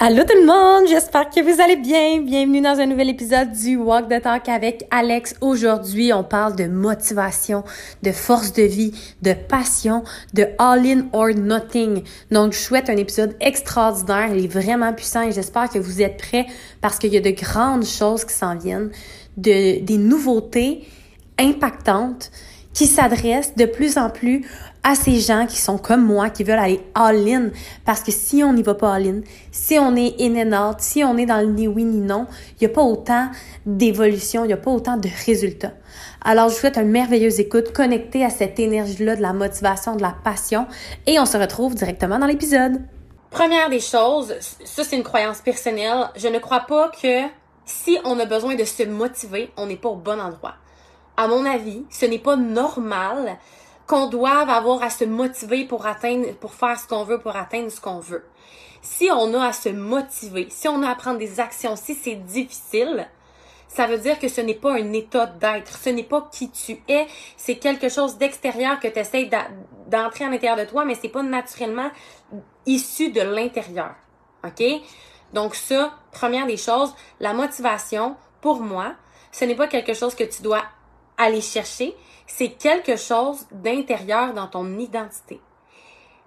Allô tout le monde, j'espère que vous allez bien. Bienvenue dans un nouvel épisode du Walk the Talk avec Alex. Aujourd'hui, on parle de motivation, de force de vie, de passion, de all in or nothing. Donc, je souhaite un épisode extraordinaire, il est vraiment puissant et j'espère que vous êtes prêts parce qu'il y a de grandes choses qui s'en viennent, de, des nouveautés impactantes qui s'adressent de plus en plus à ces gens qui sont comme moi, qui veulent aller all-in. Parce que si on n'y va pas all-in, si on est in and out, si on est dans le ni oui ni non, il n'y a pas autant d'évolution, il n'y a pas autant de résultats. Alors, je vous souhaite une merveilleuse écoute connectée à cette énergie-là de la motivation, de la passion. Et on se retrouve directement dans l'épisode. Première des choses, ça c'est une croyance personnelle. Je ne crois pas que si on a besoin de se motiver, on n'est pas au bon endroit. À mon avis, ce n'est pas normal qu'on doive avoir à se motiver pour atteindre, pour faire ce qu'on veut, pour atteindre ce qu'on veut. Si on a à se motiver, si on a à prendre des actions, si c'est difficile, ça veut dire que ce n'est pas un état d'être, ce n'est pas qui tu es, c'est quelque chose d'extérieur que tu d'entrer à l'intérieur de toi, mais c'est pas naturellement issu de l'intérieur. OK? Donc ça, première des choses, la motivation, pour moi, ce n'est pas quelque chose que tu dois aller chercher, c'est quelque chose d'intérieur dans ton identité.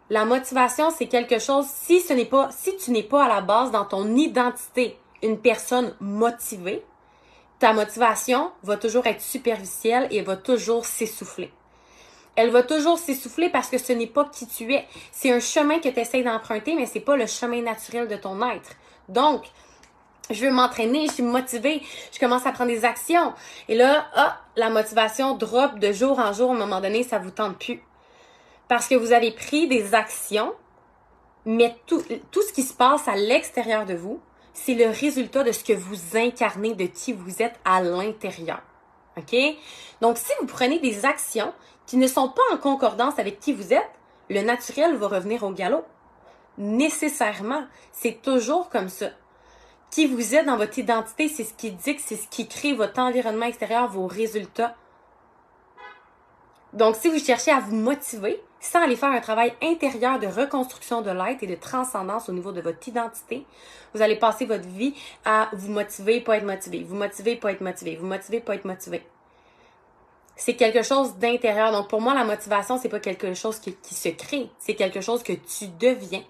La motivation, c'est quelque chose, si ce n'est pas, si tu n'es pas à la base dans ton identité une personne motivée, ta motivation va toujours être superficielle et va toujours s'essouffler. Elle va toujours s'essouffler parce que ce n'est pas qui tu es. C'est un chemin que tu essaies d'emprunter, mais c'est pas le chemin naturel de ton être. Donc, je veux m'entraîner, je suis motivée, je commence à prendre des actions. Et là, ah, la motivation drop de jour en jour, à un moment donné, ça vous tente plus. Parce que vous avez pris des actions, mais tout, tout ce qui se passe à l'extérieur de vous, c'est le résultat de ce que vous incarnez, de qui vous êtes à l'intérieur. OK? Donc, si vous prenez des actions qui ne sont pas en concordance avec qui vous êtes, le naturel va revenir au galop. Nécessairement. C'est toujours comme ça qui vous êtes dans votre identité, c'est ce qui dit c'est ce qui crée votre environnement extérieur, vos résultats. Donc, si vous cherchez à vous motiver, sans aller faire un travail intérieur de reconstruction de l'être et de transcendance au niveau de votre identité, vous allez passer votre vie à vous motiver, pas être motivé, vous motiver, pas être motivé, vous motiver, pas être motivé. C'est quelque chose d'intérieur. Donc, pour moi, la motivation, c'est pas quelque chose qui se crée, c'est quelque chose que tu deviens.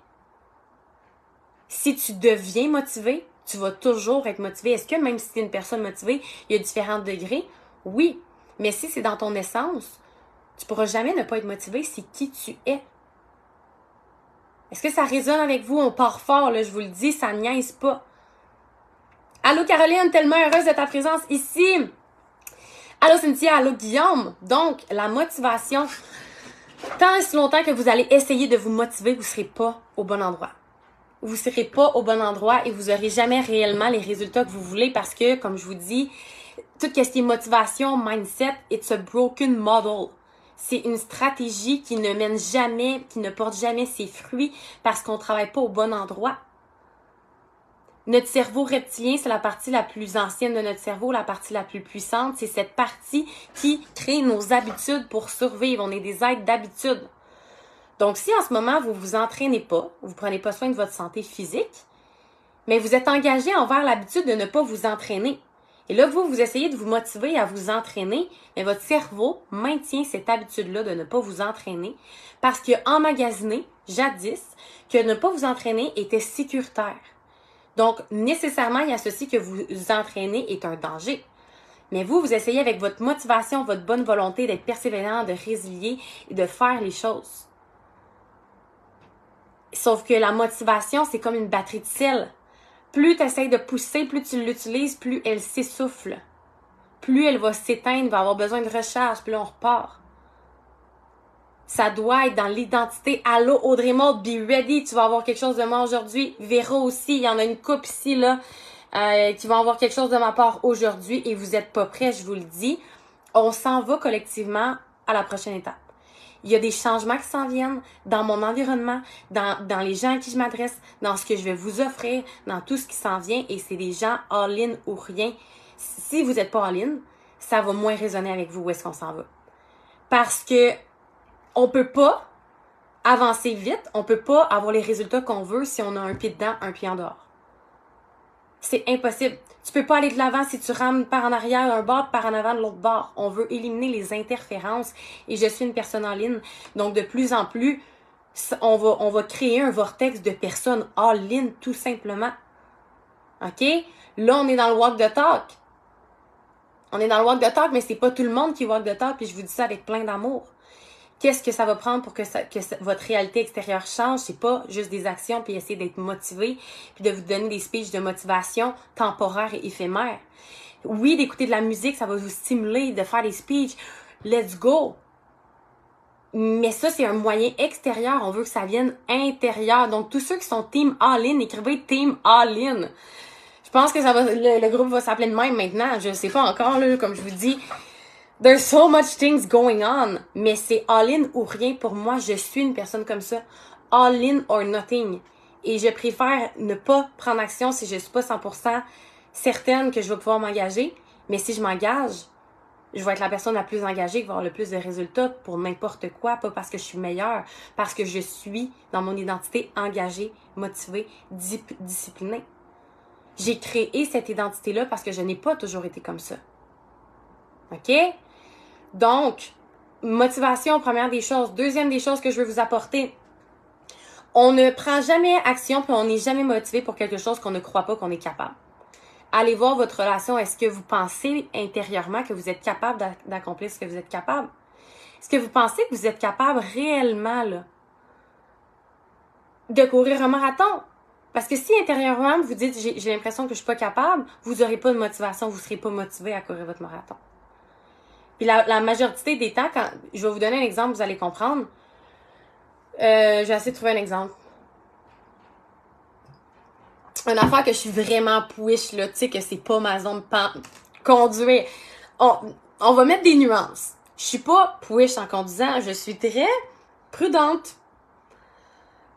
Si tu deviens motivé, tu vas toujours être motivé. Est-ce que même si tu es une personne motivée, il y a différents degrés? Oui. Mais si c'est dans ton essence, tu pourras jamais ne pas être motivé, c'est qui tu es. Est-ce que ça résonne avec vous? On part fort, je vous le dis, ça niaise pas. Allô Caroline, tellement heureuse de ta présence ici. Allô Cynthia, allô Guillaume. Donc, la motivation, tant et si longtemps que vous allez essayer de vous motiver, vous ne serez pas au bon endroit vous serez pas au bon endroit et vous n'aurez jamais réellement les résultats que vous voulez parce que, comme je vous dis, tout ce qui est motivation, mindset, it's a broken model. C'est une stratégie qui ne mène jamais, qui ne porte jamais ses fruits parce qu'on ne travaille pas au bon endroit. Notre cerveau reptilien, c'est la partie la plus ancienne de notre cerveau, la partie la plus puissante. C'est cette partie qui crée nos habitudes pour survivre. On est des êtres d'habitude. Donc, si en ce moment, vous vous entraînez pas, vous prenez pas soin de votre santé physique, mais vous êtes engagé envers l'habitude de ne pas vous entraîner. Et là, vous, vous essayez de vous motiver à vous entraîner, mais votre cerveau maintient cette habitude-là de ne pas vous entraîner parce qu'il a emmagasiné, jadis, que ne pas vous entraîner était sécuritaire. Donc, nécessairement, il y a ceci que vous vous entraînez est un danger. Mais vous, vous essayez avec votre motivation, votre bonne volonté d'être persévérant, de résilier et de faire les choses. Sauf que la motivation, c'est comme une batterie de sel. Plus tu essaies de pousser, plus tu l'utilises, plus elle s'essouffle. plus elle va s'éteindre, va avoir besoin de recharge, puis là, on repart. Ça doit être dans l'identité. Allô, Audrey Maud, be ready. Tu vas avoir quelque chose de moi aujourd'hui. Véro aussi. Il y en a une coupe ici, là, euh, qui va avoir quelque chose de ma part aujourd'hui et vous êtes pas prêts, je vous le dis. On s'en va collectivement à la prochaine étape. Il y a des changements qui s'en viennent dans mon environnement, dans, les gens à qui je m'adresse, dans ce que je vais vous offrir, dans tout ce qui s'en vient et c'est des gens all-in ou rien. Si vous n'êtes pas all-in, ça va moins résonner avec vous où est-ce qu'on s'en va. Parce que on peut pas avancer vite, on peut pas avoir les résultats qu'on veut si on a un pied dedans, un pied en dehors. C'est impossible. Tu peux pas aller de l'avant si tu rames par en arrière un bord, par en avant de l'autre bord. On veut éliminer les interférences et je suis une personne en ligne. Donc, de plus en plus, on va, on va créer un vortex de personnes all-in, tout simplement. OK? Là, on est dans le walk de talk. On est dans le walk de talk, mais c'est pas tout le monde qui walk de talk, puis je vous dis ça avec plein d'amour qu'est-ce que ça va prendre pour que, ça, que votre réalité extérieure change? C'est pas juste des actions puis essayer d'être motivé puis de vous donner des speeches de motivation temporaires et éphémères. Oui, d'écouter de la musique, ça va vous stimuler, de faire des speeches. Let's go. Mais ça, c'est un moyen extérieur. On veut que ça vienne intérieur. Donc, tous ceux qui sont team all-in, écrivez team all-in. Je pense que ça va, le, le groupe va s'appeler de même maintenant. Je sais pas encore, là, comme je vous dis. There's so much things going on, mais c'est all-in ou rien pour moi. Je suis une personne comme ça. All-in or nothing. Et je préfère ne pas prendre action si je suis pas 100% certaine que je vais pouvoir m'engager. Mais si je m'engage, je vais être la personne la plus engagée qui va avoir le plus de résultats pour n'importe quoi, pas parce que je suis meilleure, parce que je suis dans mon identité engagée, motivée, disciplinée. J'ai créé cette identité-là parce que je n'ai pas toujours été comme ça. OK? Donc, motivation, première des choses. Deuxième des choses que je veux vous apporter. On ne prend jamais action puis on n'est jamais motivé pour quelque chose qu'on ne croit pas qu'on est capable. Allez voir votre relation. Est-ce que vous pensez intérieurement que vous êtes capable d'accomplir ce que vous êtes capable? Est-ce que vous pensez que vous êtes capable réellement de courir un marathon? Parce que si intérieurement vous dites j'ai l'impression que je suis pas capable, vous n'aurez pas de motivation, vous serez pas motivé à courir votre marathon. Puis la, majorité des temps, quand je vais vous donner un exemple, vous allez comprendre. Euh, je vais essayer de trouver un exemple. Une affaire que je suis vraiment push, là, tu sais, que c'est pas ma zone de conduire. On, on va mettre des nuances. Je suis pas push en conduisant, je suis très prudente.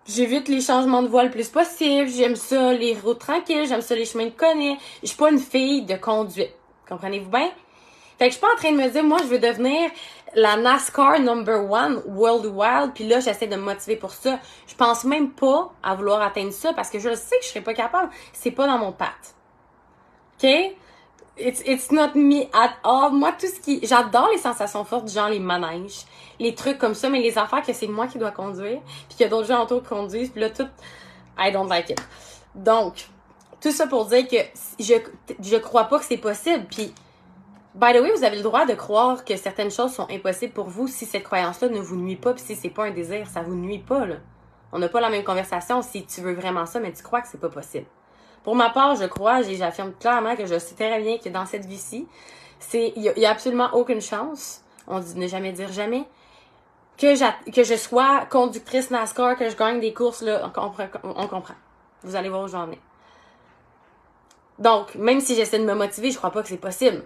J'évite les changements de voie le plus possible. J'aime ça, les routes tranquilles. J'aime ça, les chemins de connais. Je suis pas une fille de conduite. Comprenez-vous bien? Fait que je suis pas en train de me dire, moi, je veux devenir la NASCAR number one worldwide, puis là, j'essaie de me motiver pour ça. Je pense même pas à vouloir atteindre ça parce que je sais que je serais pas capable. C'est pas dans mon patte. OK? It's, it's not me at all. Moi, tout ce qui... J'adore les sensations fortes, genre les manèges, les trucs comme ça, mais les affaires que c'est moi qui dois conduire, puis qu'il y a d'autres gens autour qui conduisent, puis là, tout... I don't like it. Donc, tout ça pour dire que je, je crois pas que c'est possible, puis By the way, vous avez le droit de croire que certaines choses sont impossibles pour vous si cette croyance-là ne vous nuit pas, puis si c'est pas un désir, ça vous nuit pas, là. On n'a pas la même conversation si tu veux vraiment ça, mais tu crois que c'est pas possible. Pour ma part, je crois, j'affirme clairement que je sais très bien que dans cette vie-ci, c'est, il y, a absolument aucune chance, on dit ne jamais dire jamais, que, que je sois conductrice NASCAR, que je gagne des courses, là, on comprend. Vous allez voir où j'en ai. Donc, même si j'essaie de me motiver, je crois pas que c'est possible.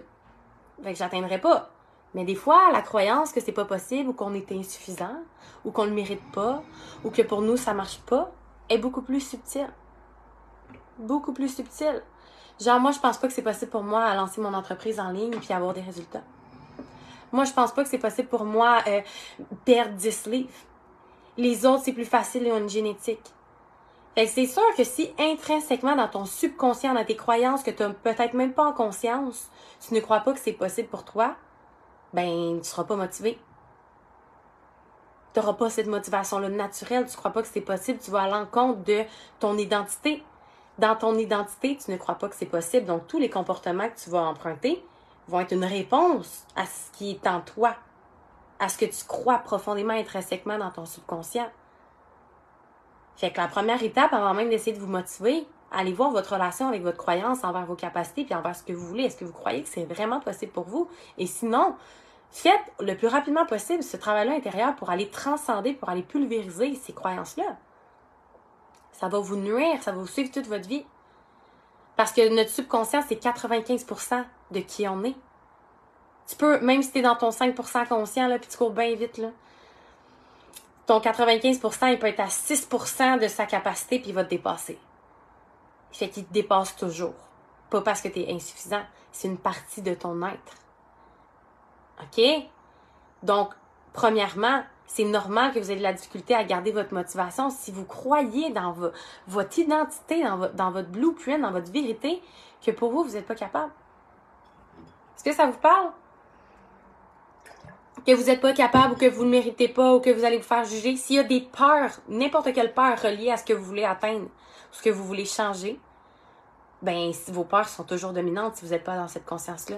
Que j'atteindrai pas. Mais des fois, la croyance que c'est pas possible ou qu'on est insuffisant ou qu'on le mérite pas ou que pour nous ça marche pas est beaucoup plus subtile. Beaucoup plus subtile. Genre, moi, je pense pas que c'est possible pour moi à lancer mon entreprise en ligne puis avoir des résultats. Moi, je pense pas que c'est possible pour moi euh, perdre 10 livres. Les autres, c'est plus facile et ont une génétique. Fait que c'est sûr que si intrinsèquement dans ton subconscient, dans tes croyances que tu n'as peut-être même pas en conscience, tu ne crois pas que c'est possible pour toi, ben tu seras pas motivé. Tu n'auras pas cette motivation-là naturelle, tu crois pas que c'est possible, tu vas à l'encontre de ton identité. Dans ton identité, tu ne crois pas que c'est possible, donc tous les comportements que tu vas emprunter vont être une réponse à ce qui est en toi, à ce que tu crois profondément intrinsèquement dans ton subconscient. Fait que la première étape, avant même d'essayer de vous motiver, Allez voir votre relation avec votre croyance envers vos capacités puis envers ce que vous voulez. Est-ce que vous croyez que c'est vraiment possible pour vous? Et sinon, faites le plus rapidement possible ce travail-là intérieur pour aller transcender, pour aller pulvériser ces croyances-là. Ça va vous nuire, ça va vous suivre toute votre vie. Parce que notre subconscient, c'est 95% de qui on est. Tu peux, même si tu es dans ton 5% conscient, là, puis tu cours bien vite, là, ton 95%, il peut être à 6% de sa capacité, puis il va te dépasser. Fait qu'il te dépasse toujours. Pas parce que tu es insuffisant, c'est une partie de ton être. OK? Donc, premièrement, c'est normal que vous ayez de la difficulté à garder votre motivation si vous croyez dans votre identité, dans, dans votre blueprint, dans votre vérité, que pour vous, vous n'êtes pas capable. Est-ce que ça vous parle? Que vous n'êtes pas capable ou que vous ne méritez pas ou que vous allez vous faire juger. S'il y a des peurs, n'importe quelle peur reliée à ce que vous voulez atteindre, ce que vous voulez changer, ben vos peurs sont toujours dominantes si vous n'êtes pas dans cette conscience-là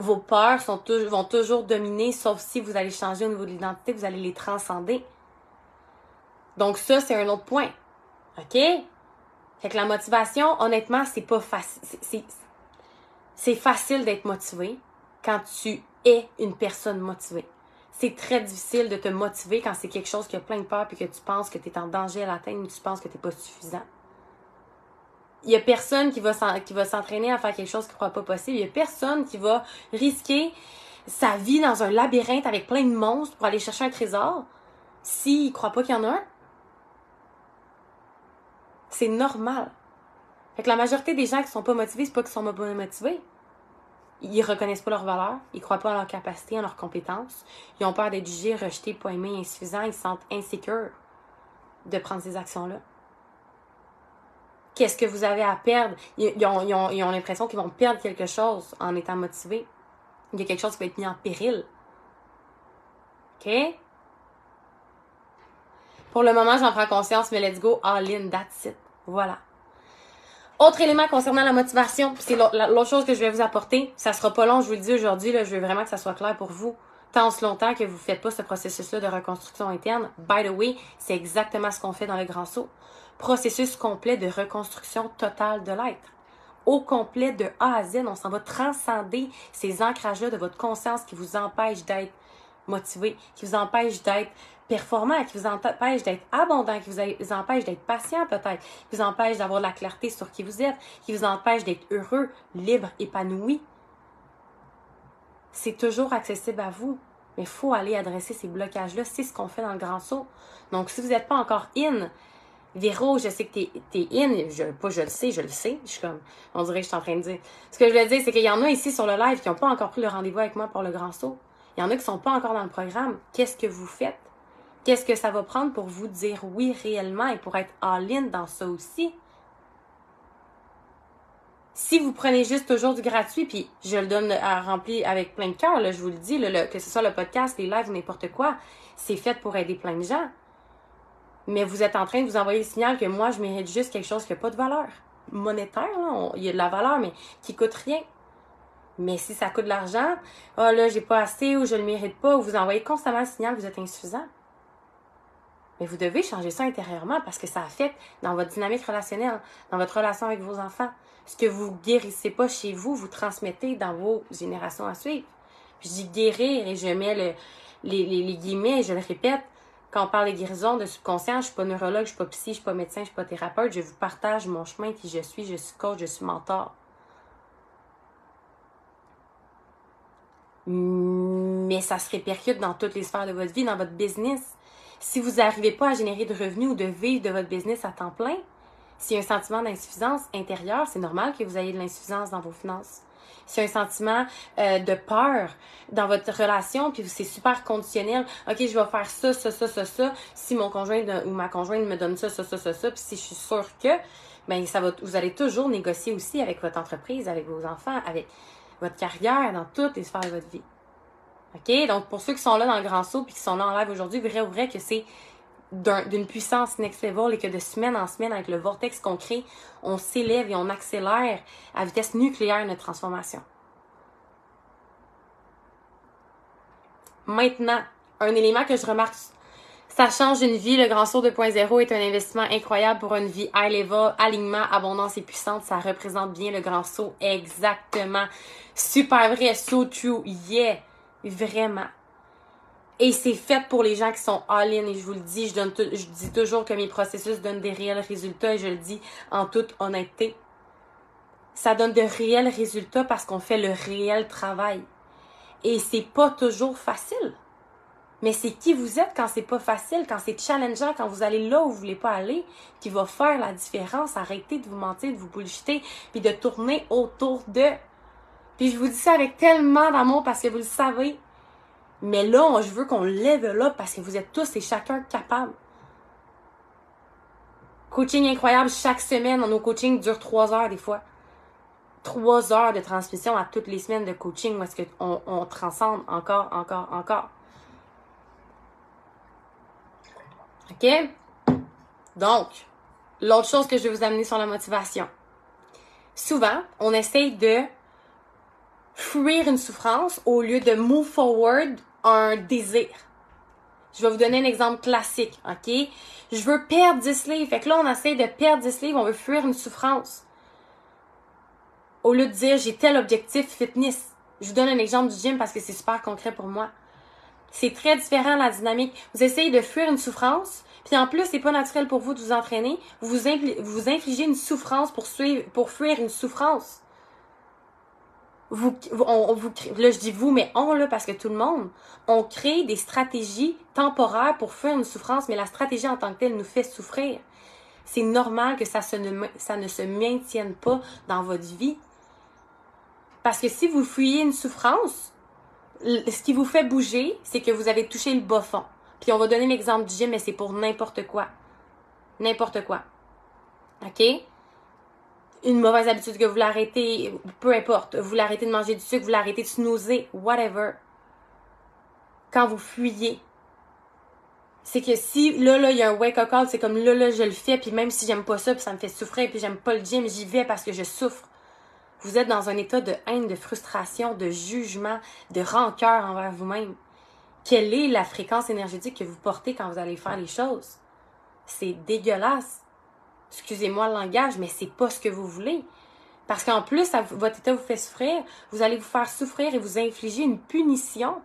vos peurs vont toujours dominer, sauf si vous allez changer au niveau de l'identité, vous allez les transcender. Donc ça, c'est un autre point. OK? Fait que la motivation, honnêtement, c'est pas facile. C'est facile d'être motivé quand tu es une personne motivée. C'est très difficile de te motiver quand c'est quelque chose qui a plein de peur et que tu penses que tu es en danger à l'atteindre ou tu penses que tu n'es pas suffisant il y a personne qui va s'entraîner à faire quelque chose qu'il croit pas possible. Il y a personne qui va risquer sa vie dans un labyrinthe avec plein de monstres pour aller chercher un trésor s'il croit pas qu'il y en a un. C'est normal. Fait que la majorité des gens qui sont pas motivés, c'est pas qu'ils sont pas motivés. Ils reconnaissent pas leur valeur, ils croient pas en leur capacité, en leurs compétences. Ils ont peur d'être jugés, rejetés, pas aimés, insuffisants, ils se sentent insécures de prendre ces actions-là qu'est-ce que vous avez à perdre? Ils, ont, l'impression qu'ils vont perdre quelque chose en étant motivés. Il y a quelque chose qui va être mis en péril. OK? Pour le moment, j'en prends conscience, mais let's go all in, that's it. Voilà. Autre élément concernant la motivation, c'est l'autre chose que je vais vous apporter. Ça sera pas long, je vous le dis aujourd'hui, je veux vraiment que ça soit clair pour vous. Tant ce longtemps que vous ne faites pas ce processus-là de reconstruction interne, by the way, c'est exactement ce qu'on fait dans le grand saut processus complet de reconstruction totale de l'être. Au complet de A à Z, on s'en va transcender ces ancrages-là de votre conscience qui vous empêchent d'être motivé, qui vous empêchent d'être performant, qui vous empêchent d'être abondant, qui vous empêchent d'être patient peut-être, qui vous empêchent d'avoir la clarté sur qui vous êtes, qui vous empêchent d'être heureux, libre, épanoui. C'est toujours accessible à vous, mais il faut aller adresser ces blocages-là. C'est ce qu'on fait dans le grand saut. Donc, si vous n'êtes pas encore in Véro, je sais que t'es es in. Je, pas je le sais, je le sais. Je suis comme, on dirait que je suis en train de dire. Ce que je veux dire, c'est qu'il y en a ici sur le live qui n'ont pas encore pris le rendez-vous avec moi pour le grand saut. Il y en a qui sont pas encore dans le programme. Qu'est-ce que vous faites? Qu'est-ce que ça va prendre pour vous dire oui réellement et pour être all-in dans ça aussi? Si vous prenez juste toujours du gratuit, puis je le donne à remplir avec plein de cœur, je vous le dis, que ce soit le podcast, les lives, n'importe quoi, c'est fait pour aider plein de gens mais vous êtes en train de vous envoyer le signal que moi, je mérite juste quelque chose qui n'a pas de valeur monétaire. il y a de la valeur, mais qui coûte rien. Mais si ça coûte de l'argent, oh là, j'ai pas assez ou je le mérite pas, ou vous envoyez constamment le signal que vous êtes insuffisant. Mais vous devez changer ça intérieurement parce que ça affecte dans votre dynamique relationnelle, dans votre relation avec vos enfants. Ce que vous guérissez pas chez vous, vous transmettez dans vos générations à suivre. je dis guérir et je mets le, les, les, les guillemets et je le répète quand on parle de guérison, de subconscient, je suis pas neurologue, je suis pas psy, je suis pas médecin, je suis pas thérapeute. Je vous partage mon chemin, qui je suis. Je suis coach, je suis mentor. Mais ça se répercute dans toutes les sphères de votre vie, dans votre business. Si vous n'arrivez pas à générer de revenus ou de vivre de votre business à temps plein, s'il y a un sentiment d'insuffisance intérieure, c'est normal que vous ayez de l'insuffisance dans vos finances c'est un sentiment euh, de peur dans votre relation, puis c'est super conditionnel. OK, je vais faire ça, ça, ça, ça, ça. Si mon conjoint ou ma conjointe me donne ça, ça, ça, ça, ça, puis si je suis sûre que, ben ça vous allez toujours négocier aussi avec votre entreprise, avec vos enfants, avec votre carrière, dans toutes les sphères de votre vie. OK? Donc, pour ceux qui sont là dans le grand saut puis qui sont là en live aujourd'hui, vrai ou vrai que c'est d'une puissance next level et que de semaine en semaine, avec le vortex qu'on crée, on s'élève et on accélère à vitesse nucléaire notre transformation. Maintenant, un élément que je remarque, Ça change une vie. Le Grand Saut 2.0 est un investissement incroyable pour une vie high level, alignement, abondance et puissante. Ça représente bien le Grand Saut. Exactement. Super vrai. So true. Yeah. Vraiment. Et c'est fait pour les gens qui sont all-in. Et je vous le dis, je, je dis toujours que mes processus donnent des réels résultats et je le dis en toute honnêteté. Ça donne de réels résultats parce qu'on fait le réel travail. Et c'est pas toujours facile. Mais c'est qui vous êtes quand c'est pas facile, quand c'est challengeant, quand vous allez là où vous voulez pas aller, qui va faire la différence. Arrêtez de vous mentir, de vous bullshiter, puis de tourner autour de. Puis je vous dis ça avec tellement d'amour parce que vous le savez. Mais là, je veux qu'on lève là parce que vous êtes tous et chacun capables. Coaching incroyable chaque semaine. Nos coachings durent trois heures des fois. Trois heures de transmission à toutes les semaines de coaching où est-ce qu'on on transcende encore, encore, encore. OK? Donc, l'autre chose que je vais vous amener sur la motivation. Souvent, on essaye de fuir une souffrance au lieu de move forward un désir. Je vais vous donner un exemple classique, OK? Je veux perdre 10 livres. Fait que là, on essaie de perdre 10 livres, on veut fuir une souffrance. Au lieu de dire j'ai tel objectif fitness. Je vous donne un exemple du gym parce que c'est super concret pour moi. C'est très différent la dynamique. Vous essayez de fuir une souffrance, puis en plus, c'est pas naturel pour vous de vous entraîner. Vous vous, infligez une souffrance pour, fuir une souffrance. On, vous, là, je dis vous, mais on, là, parce que tout le monde, on crée des stratégies temporaires pour fuir une souffrance, mais la stratégie en tant que telle nous fait souffrir. C'est normal que ça ne se maintienne pas dans votre vie. Parce que si vous fuyez une souffrance, ce qui vous fait bouger, c'est que vous avez touché le bas fond. Puis on va donner l'exemple du gym, mais c'est pour n'importe quoi. N'importe quoi. OK? Une mauvaise habitude que vous l'arrêtez, peu importe. Vous l'arrêtez de manger du sucre, vous l'arrêtez de snoozer, whatever. Quand vous fuyez, c'est que si là, là, il y a un wake-up call, c'est comme là, là, je le fais, puis même si j'aime pas ça, puis ça me fait souffrir, puis j'aime pas le gym, j'y vais parce que je souffre. Vous êtes dans un état de haine, de frustration, de jugement, de rancœur envers vous-même. Quelle est la fréquence énergétique que vous portez quand vous allez faire les choses? C'est dégueulasse. Excusez-moi le langage, mais c'est pas ce que vous voulez. Parce qu'en plus, votre état vous fait souffrir, vous allez vous faire souffrir et vous infliger une punition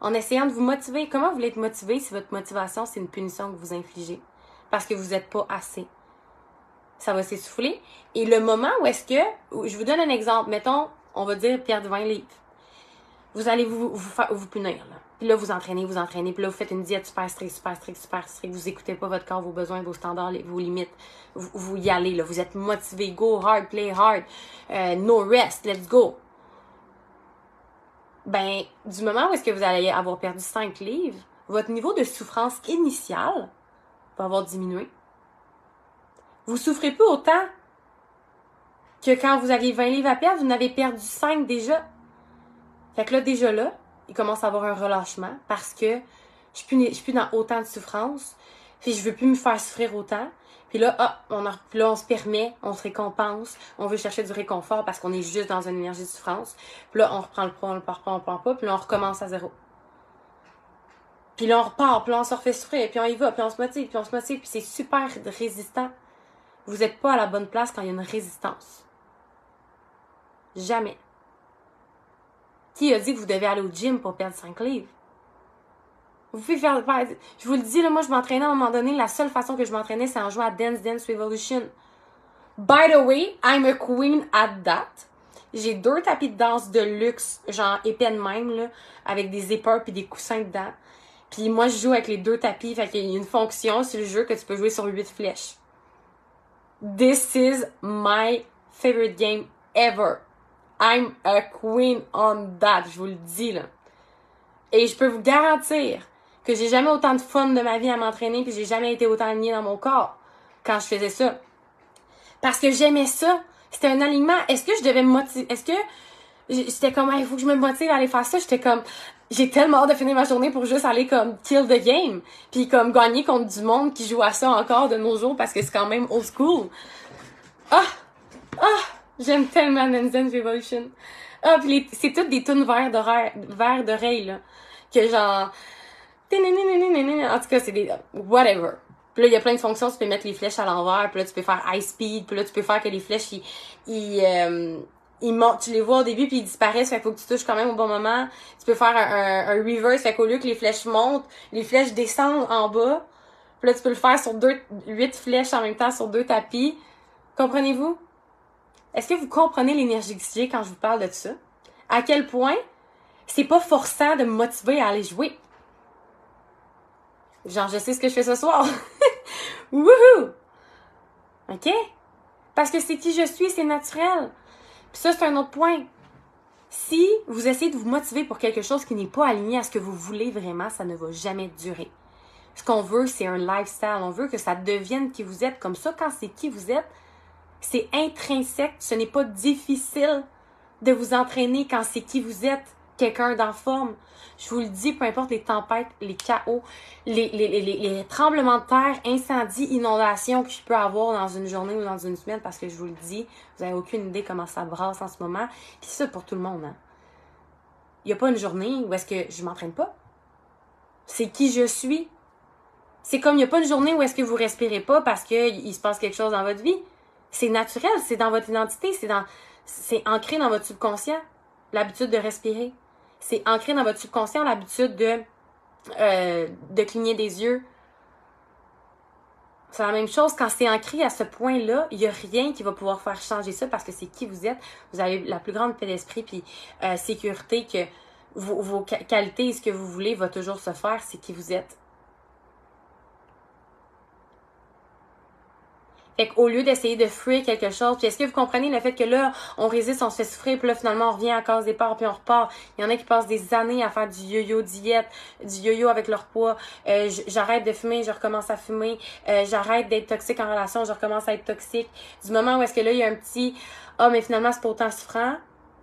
en essayant de vous motiver. Comment vous voulez être motivé si votre motivation, c'est une punition que vous infligez? Parce que vous n'êtes pas assez ça va s'essouffler. Et le moment où est-ce que, je vous donne un exemple, mettons, on va dire perdre 20 livres. Vous allez vous, vous, punir, là. Puis là, vous entraînez, vous entraînez, puis là, vous faites une diète super stricte, super stricte, super stricte. Vous écoutez pas votre corps, vos besoins, vos standards, vos limites. Vous, vous y allez, là. Vous êtes motivé, go hard, play hard, euh, no rest, let's go. Ben, du moment où est-ce que vous allez avoir perdu 5 livres, votre niveau de souffrance initiale va avoir diminué vous souffrez plus autant que quand vous aviez 20 livres à perdre, vous en avez perdu 5 déjà. Fait que là, déjà là, il commence à avoir un relâchement parce que je suis plus, suis plus dans autant de souffrance. Puis je veux plus me faire souffrir autant. Puis là, ah, on là, on se permet, on se récompense, on veut chercher du réconfort parce qu'on est juste dans une énergie de souffrance. Puis là, on reprend le poids, on le pas, on le part pas, puis là, on recommence à zéro. Puis là, on repart, puis là, on se refait souffrir, puis on y va, puis on se motive, puis on se motive, puis c'est super résistant. Vous n'êtes pas à la bonne place quand il y a une résistance. Jamais. Qui a dit que vous devez aller au gym pour perdre 5 livres? Vous pouvez faire, je vous le dis, là, moi, je m'entraînais à un moment donné. La seule façon que je m'entraînais, c'est en jouant à Dance Dance Revolution. By the way, I'm a queen at that. J'ai deux tapis de danse de luxe, genre épais de même, là, avec des épaules puis des coussins dedans. Puis moi, je joue avec les deux tapis, fait qu'il y a une fonction sur le jeu que tu peux jouer sur huit flèches. This is my favorite game ever. I'm a queen on that, je vous le dis là. Et je peux vous garantir que j'ai jamais autant de fun de ma vie à m'entraîner puis j'ai jamais été autant alignée dans mon corps quand je faisais ça. Parce que j'aimais ça. C'était un alignement. Est-ce que je devais me motiver? Est-ce que j'étais comme, il faut que je me motive à aller faire ça? J'étais comme, j'ai tellement hâte de finir ma journée pour juste aller comme kill the game puis comme gagner contre du monde qui joue à ça encore de nos jours parce que c'est quand même old school. Ah ah j'aime tellement Dance Revolution. Ah puis c'est toutes des tunes verts d'oreille là que genre En tout cas, c'est des. Whatever. Puis là, il y a plein de fonctions. Tu peux mettre les flèches à l'envers. Puis là, tu peux faire high speed. Puis là, tu peux faire que les flèches, ils, ils, euh, ils montent. Tu les vois au début, puis ils disparaissent. Fait faut que tu touches quand même au bon moment. Tu peux faire un, reverse. Fait qu'au lieu que les flèches montent, les flèches descendent en bas. Puis là, tu peux le faire sur deux, huit flèches en même temps sur deux tapis. Comprenez-vous? Est-ce que vous comprenez l'énergie j'ai quand je vous parle de ça? À quel point c'est pas forçant de me motiver à aller jouer? Genre, je sais ce que je fais ce soir. Wouhou! OK? Parce que c'est qui je suis, c'est naturel. Puis ça, c'est un autre point. Si vous essayez de vous motiver pour quelque chose qui n'est pas aligné à ce que vous voulez vraiment, ça ne va jamais durer. Ce qu'on veut, c'est un lifestyle. On veut que ça devienne qui vous êtes. Comme ça, quand c'est qui vous êtes, c'est intrinsèque. Ce n'est pas difficile de vous entraîner quand c'est qui vous êtes quelqu'un d'en forme. Je vous le dis, peu importe les tempêtes, les chaos, les, tremblements de terre, incendies, inondations que je peux avoir dans une journée ou dans une semaine, parce que je vous le dis, vous n'avez aucune idée comment ça brasse en ce moment. Puis c'est ça pour tout le monde. Hein. Il n'y a pas une journée où est-ce que je m'entraîne pas. C'est qui je suis. C'est comme il n'y a pas une journée où est-ce que vous respirez pas parce qu'il se passe quelque chose dans votre vie. C'est naturel, c'est dans votre identité, c'est ancré dans votre subconscient, l'habitude de respirer c'est ancré dans votre subconscient l'habitude de, euh, de cligner des yeux. C'est la même chose quand c'est ancré à ce point-là, il n'y a rien qui va pouvoir faire changer ça parce que c'est qui vous êtes. Vous avez la plus grande paix d'esprit puis euh, sécurité que vos, vos qualités et ce que vous voulez va toujours se faire, c'est qui vous êtes. Fait qu'au lieu d'essayer de fuir quelque chose, puis est-ce que vous comprenez le fait que là, on résiste, on se fait souffrir, puis là, finalement, on revient à cause des parts, puis on repart. Il y en a qui passent des années à faire du yo-yo diète, du yo-yo avec leur poids. Euh, j'arrête de fumer, je recommence à fumer. Euh, j'arrête d'être toxique en relation, je recommence à être toxique. Du moment où est-ce que là, il y a un petit « Ah, mais finalement, c'est pas autant souffrant »,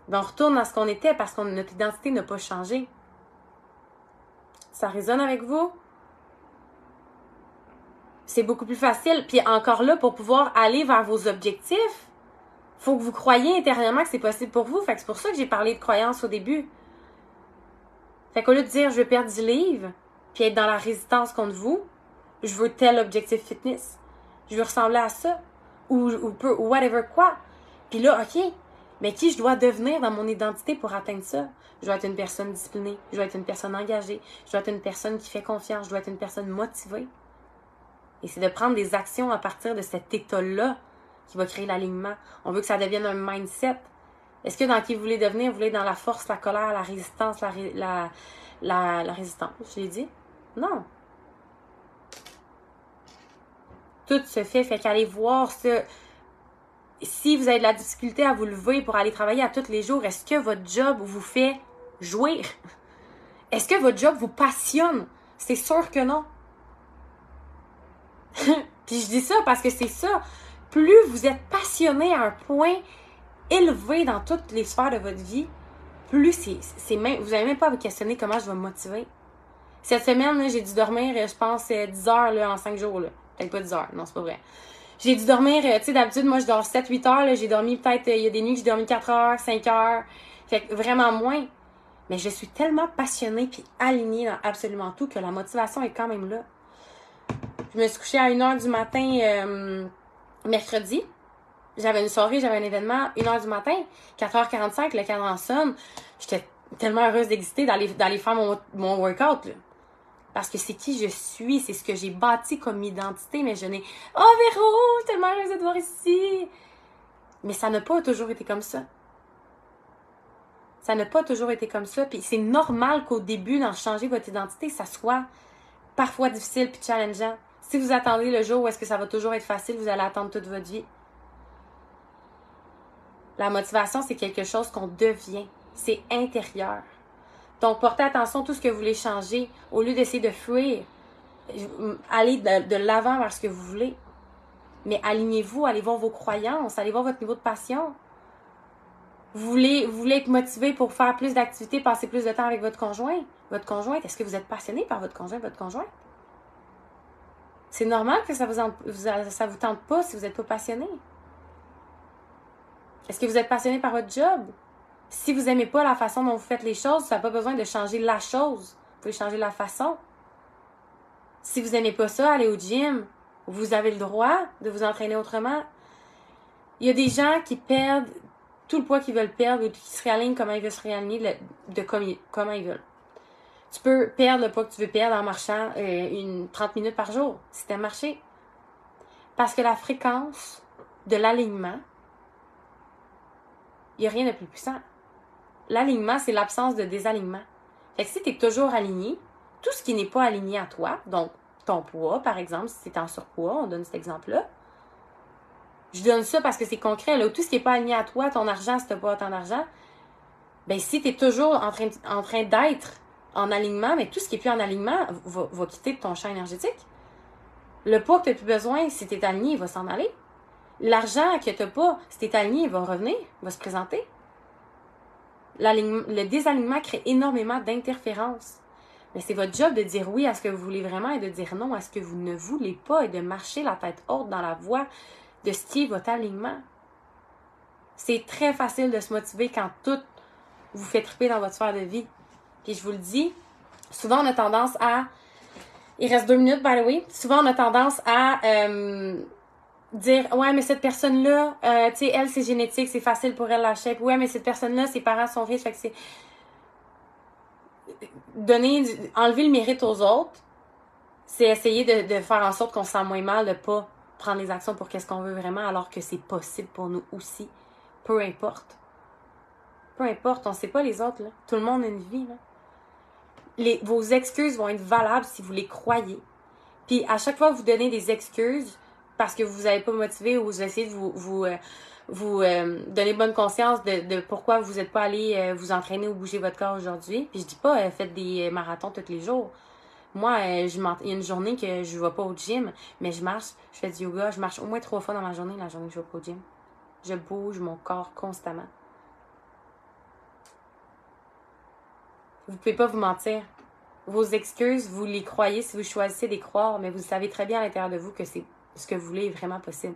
ben on retourne à ce qu'on était parce que notre identité n'a pas changé. Ça résonne avec vous? C'est beaucoup plus facile. Puis encore là, pour pouvoir aller vers vos objectifs, faut que vous croyez intérieurement que c'est possible pour vous. Fait que c'est pour ça que j'ai parlé de croyance au début. Fait qu'au lieu de dire je veux perdre 10 livres, puis être dans la résistance contre vous, je veux tel objectif fitness. Je veux ressembler à ça. Ou, ou, ou whatever quoi. Puis là, OK, mais qui je dois devenir dans mon identité pour atteindre ça? Je dois être une personne disciplinée, je dois être une personne engagée, je dois être une personne qui fait confiance, je dois être une personne motivée. Et c'est de prendre des actions à partir de cet état-là qui va créer l'alignement. On veut que ça devienne un mindset. Est-ce que dans qui vous voulez devenir, vous voulez dans la force, la colère, la résistance, la, la, la, la résistance? Je l'ai dit? Non. Tout se fait, fait qu'aller voir ce. Si vous avez de la difficulté à vous lever pour aller travailler à tous les jours, est-ce que votre job vous fait jouir? Est-ce que votre job vous passionne? C'est sûr que non. Je dis ça parce que c'est ça. Plus vous êtes passionné à un point élevé dans toutes les sphères de votre vie, plus c'est. Vous n'avez même pas à vous questionner comment je vais me motiver. Cette semaine, j'ai dû dormir, je pense, 10 euh, heures là, en 5 jours. Peut-être pas 10 heures, non, c'est pas vrai. J'ai dû dormir, euh, tu sais, d'habitude, moi, je dors 7-8 heures. J'ai dormi peut-être, euh, il y a des nuits j'ai dormi 4 heures, 5 heures. Fait vraiment moins. Mais je suis tellement passionnée puis alignée dans absolument tout que la motivation est quand même là. Je me suis couchée à 1h du matin euh, mercredi. J'avais une soirée, j'avais un événement, 1h du matin, 4h45, le cadran sonne. J'étais tellement heureuse d'exister, d'aller, faire mon, mon workout. Parce que c'est qui je suis, c'est ce que j'ai bâti comme identité, mais je n'ai. Oh Véro, je suis tellement heureuse de te voir ici! Mais ça n'a pas toujours été comme ça. Ça n'a pas toujours été comme ça. Puis c'est normal qu'au début, dans changer votre identité, ça soit parfois difficile puis challengeant. Si vous attendez le jour où est-ce que ça va toujours être facile, vous allez attendre toute votre vie. La motivation, c'est quelque chose qu'on devient. C'est intérieur. Donc, portez attention à tout ce que vous voulez changer. Au lieu d'essayer de fuir, allez de, l'avant vers ce que vous voulez. Mais alignez-vous, allez voir vos croyances, allez voir votre niveau de passion. Vous voulez, vous voulez être motivé pour faire plus d'activités, passer plus de temps avec votre conjoint? Votre conjointe, est-ce que vous êtes passionné par votre conjoint, votre conjointe? C'est normal que ça vous, ça vous tente pas si vous n'êtes pas passionné. Est-ce que vous êtes passionné par votre job? Si vous n'aimez pas la façon dont vous faites les choses, ça n'a pas besoin de changer la chose. Vous pouvez changer la façon. Si vous n'aimez pas ça, aller au gym. Vous avez le droit de vous entraîner autrement. Il y a des gens qui perdent tout le poids qu'ils veulent perdre ou qui se réalignent comment ils veulent se réaligner de comment ils veulent. Tu peux perdre le poids que tu veux perdre en marchant euh, une 30 minutes par jour, si tu marché. Parce que la fréquence de l'alignement, il n'y a rien de plus puissant. L'alignement, c'est l'absence de désalignement. Fait que si tu es toujours aligné, tout ce qui n'est pas aligné à toi, donc ton poids, par exemple, si tu es en surpoids, on donne cet exemple-là. Je donne ça parce que c'est concret. Là, tout ce qui n'est pas aligné à toi, ton argent, si tu pas ton argent, ben si tu es toujours en train, en train d'être en alignement, mais tout ce qui est plus en alignement va, va quitter ton champ énergétique. Le poids que tu n'as plus besoin, si tu es aligné, il va s'en aller. L'argent que tu n'as pas, si tu es aligné, il va revenir, il va se présenter. Le désalignement crée énormément d'interférences. Mais c'est votre job de dire oui à ce que vous voulez vraiment et de dire non à ce que vous ne voulez pas et de marcher la tête haute dans la voie de ce qui est votre alignement. C'est très facile de se motiver quand tout vous fait triper dans votre sphère de vie. Puis je vous le dis, souvent on a tendance à. Il reste deux minutes, by the way. Souvent on a tendance à euh, dire Ouais, mais cette personne-là, euh, tu sais, elle, c'est génétique, c'est facile pour elle la shape. Ouais, mais cette personne-là, ses parents sont riches, fait que c'est. Donner, enlever le mérite aux autres, c'est essayer de, de, faire en sorte qu'on se sent moins mal de pas prendre les actions pour qu'est-ce qu'on veut vraiment, alors que c'est possible pour nous aussi. Peu importe. Peu importe, on sait pas les autres, là. Tout le monde a une vie, là vos excuses vont être valables si vous les croyez. Puis à chaque fois vous donnez des excuses parce que vous n'avez pas motivé ou vous essayez de vous, vous, euh, euh, donner bonne conscience de, pourquoi vous n'êtes pas allé euh, vous entraîner ou bouger votre corps aujourd'hui. Puis je dis pas faites des marathons tous les jours. Moi, je il y a une journée que je ne vais pas au gym, mais je marche, je fais du yoga, je marche au moins trois fois dans ma journée, la journée que je vais pas au gym. Je bouge mon corps constamment. Vous pouvez pas vous mentir. Vos excuses, vous les croyez si vous choisissez les croire, mais vous savez très bien à l'intérieur de vous que c'est ce que vous voulez est vraiment possible.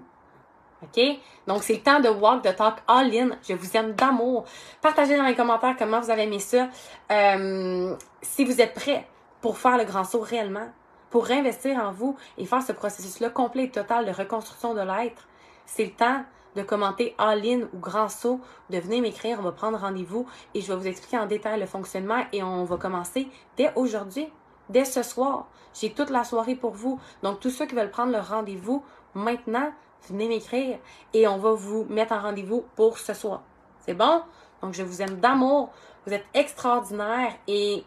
OK? Donc, c'est le temps de walk, de talk all in. Je vous aime d'amour. Partagez dans les commentaires comment vous avez aimé ça. Euh, si vous êtes prêts pour faire le grand saut réellement, pour réinvestir en vous et faire ce processus-là complet et total de reconstruction de l'être, c'est le temps de commenter all-in ou grand saut, de venir m'écrire, on va prendre rendez-vous et je vais vous expliquer en détail le fonctionnement et on va commencer dès aujourd'hui, dès ce soir. J'ai toute la soirée pour vous. Donc, tous ceux qui veulent prendre le rendez-vous maintenant, venez m'écrire et on va vous mettre en rendez-vous pour ce soir. C'est bon? Donc, je vous aime d'amour. Vous êtes extraordinaires et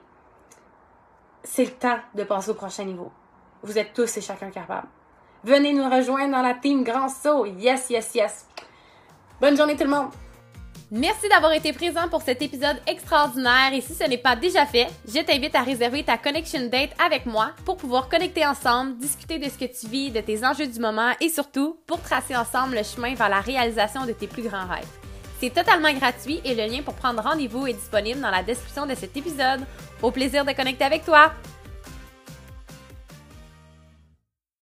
c'est le temps de passer au prochain niveau. Vous êtes tous et chacun capables. Venez nous rejoindre dans la team Grand Saut. Yes, yes, yes. Bonne journée tout le monde. Merci d'avoir été présent pour cet épisode extraordinaire et si ce n'est pas déjà fait, je t'invite à réserver ta connection date avec moi pour pouvoir connecter ensemble, discuter de ce que tu vis, de tes enjeux du moment et surtout pour tracer ensemble le chemin vers la réalisation de tes plus grands rêves. C'est totalement gratuit et le lien pour prendre rendez-vous est disponible dans la description de cet épisode. Au plaisir de connecter avec toi!